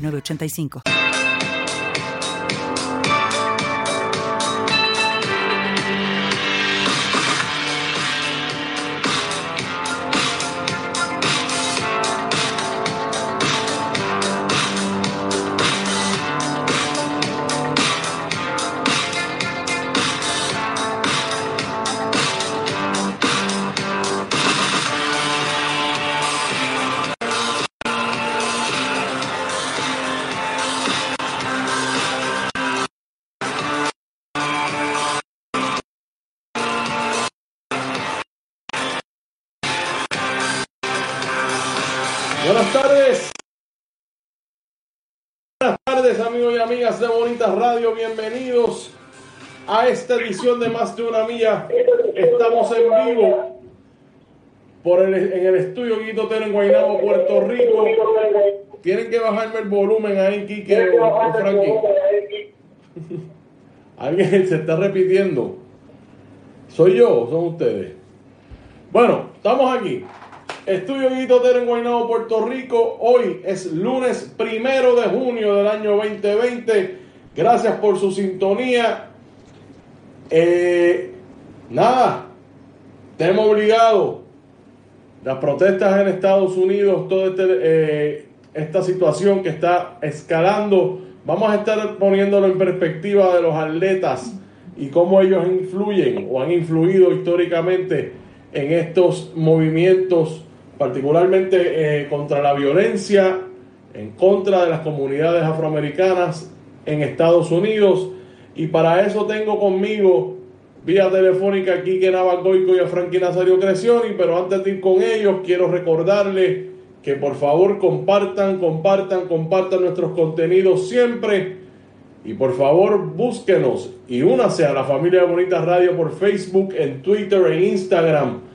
985. Buenas tardes. Buenas tardes amigos y amigas de Bonitas Radio, bienvenidos a esta edición de Más de una Milla. Estamos en vivo por el, en el estudio Guito Tero en Guaynabo, Puerto Rico. Tienen que bajarme el volumen ahí, Kike o, o Frankie. Alguien se está repitiendo. ¿Soy yo o son ustedes? Bueno, estamos aquí. Estudio Guito Tero en Guaynabo, Puerto Rico. Hoy es lunes primero de junio del año 2020. Gracias por su sintonía. Eh, nada, tenemos obligado las protestas en Estados Unidos, toda este, eh, esta situación que está escalando. Vamos a estar poniéndolo en perspectiva de los atletas y cómo ellos influyen o han influido históricamente en estos movimientos particularmente eh, contra la violencia, en contra de las comunidades afroamericanas en Estados Unidos. Y para eso tengo conmigo, vía telefónica, a Quique Navagoico y a Frankie Nazario Crescioni. Pero antes de ir con ellos, quiero recordarles que por favor compartan, compartan, compartan nuestros contenidos siempre. Y por favor búsquenos y únase a la familia de Bonitas Radio por Facebook, en Twitter e Instagram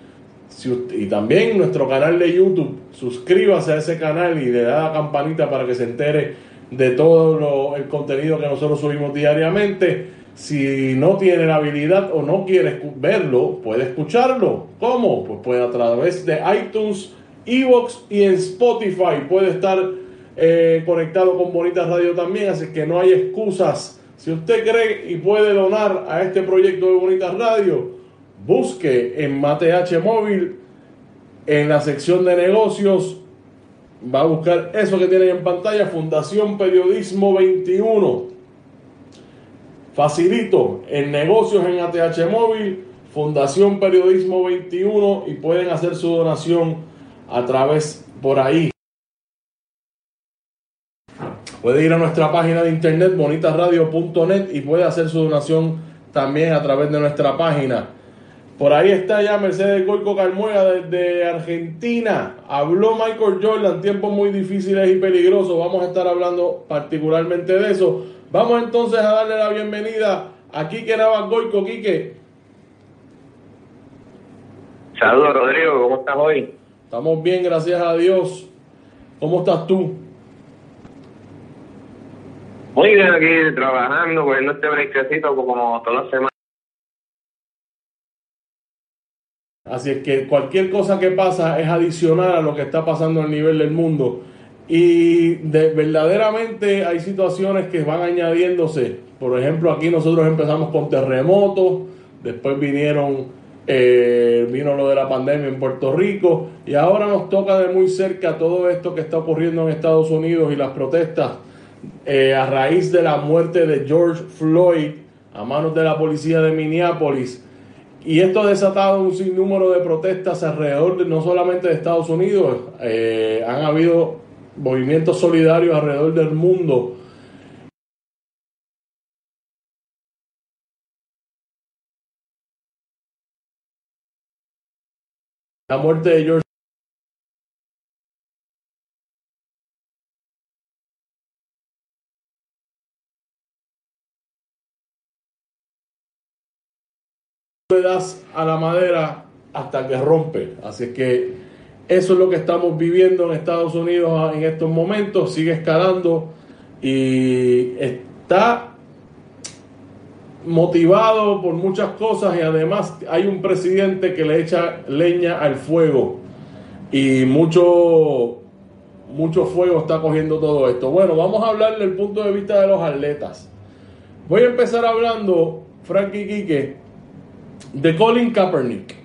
y también nuestro canal de YouTube. Suscríbase a ese canal y le da la campanita para que se entere de todo lo, el contenido que nosotros subimos diariamente. Si no tiene la habilidad o no quiere verlo, puede escucharlo. ¿Cómo? Pues puede a través de iTunes, Evox y en Spotify. Puede estar eh, conectado con Bonitas Radio también, así que no hay excusas. Si usted cree y puede donar a este proyecto de Bonitas Radio, busque en MateH Móvil, en la sección de negocios, va a buscar eso que tienen en pantalla, Fundación Periodismo 21. Facilito, en negocios en ATH Móvil, Fundación Periodismo 21 y pueden hacer su donación a través por ahí. Puede ir a nuestra página de internet bonitasradio.net y puede hacer su donación también a través de nuestra página. Por ahí está ya Mercedes Goico Carmuega desde Argentina. Habló Michael Jordan, tiempos muy difíciles y peligrosos. Vamos a estar hablando particularmente de eso. Vamos entonces a darle la bienvenida a Quique Navas Goico. Quique. Saludos Rodrigo, ¿cómo estás hoy? Estamos bien, gracias a Dios. ¿Cómo estás tú? Muy bien aquí trabajando, cogiendo este breakcito como todas las semanas. Así es que cualquier cosa que pasa es adicional a lo que está pasando a nivel del mundo. Y de, verdaderamente hay situaciones que van añadiéndose. Por ejemplo, aquí nosotros empezamos con terremotos, después vinieron, eh, vino lo de la pandemia en Puerto Rico, y ahora nos toca de muy cerca todo esto que está ocurriendo en Estados Unidos y las protestas eh, a raíz de la muerte de George Floyd a manos de la policía de Minneapolis y esto ha desatado un sinnúmero de protestas alrededor de, no solamente de Estados Unidos, eh, han habido movimientos solidarios alrededor del mundo. La muerte de George le das a la madera hasta que rompe. Así que eso es lo que estamos viviendo en Estados Unidos en estos momentos. Sigue escalando y está motivado por muchas cosas y además hay un presidente que le echa leña al fuego y mucho mucho fuego está cogiendo todo esto. Bueno, vamos a hablar del punto de vista de los atletas. Voy a empezar hablando, Frankie Quique, de Colin Kaepernick.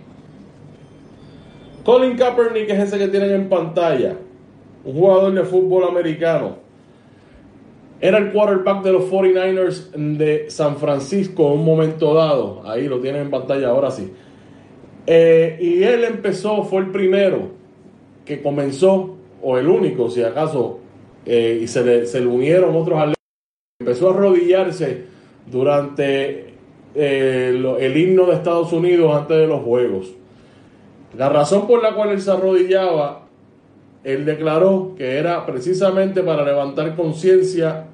Colin Kaepernick es ese que tienen en pantalla, un jugador de fútbol americano. Era el quarterback de los 49ers de San Francisco en un momento dado. Ahí lo tienen en pantalla, ahora sí. Eh, y él empezó, fue el primero que comenzó, o el único, si acaso, eh, y se le, se unieron otros atletas. Empezó a arrodillarse durante eh, el himno de Estados Unidos antes de los Juegos. La razón por la cual él se arrodillaba, él declaró que era precisamente para levantar conciencia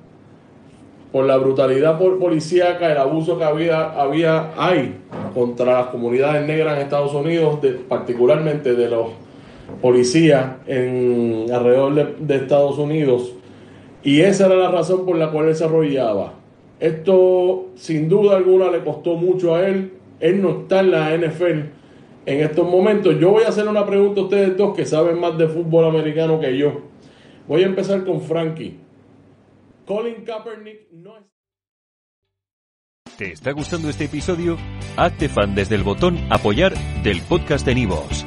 por la brutalidad policíaca, el abuso que había, había hay contra las comunidades negras en Estados Unidos, particularmente de los policías en alrededor de, de, Estados Unidos. Y esa era la razón por la cual él se arrodillaba. Esto sin duda alguna le costó mucho a él. Él no está en la NFL en estos momentos. Yo voy a hacer una pregunta a ustedes dos que saben más de fútbol americano que yo. Voy a empezar con Frankie. Colin Kaepernick no. ¿Te está gustando este episodio? Hazte fan desde el botón apoyar del podcast de Nivos.